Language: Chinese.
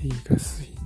第一个适应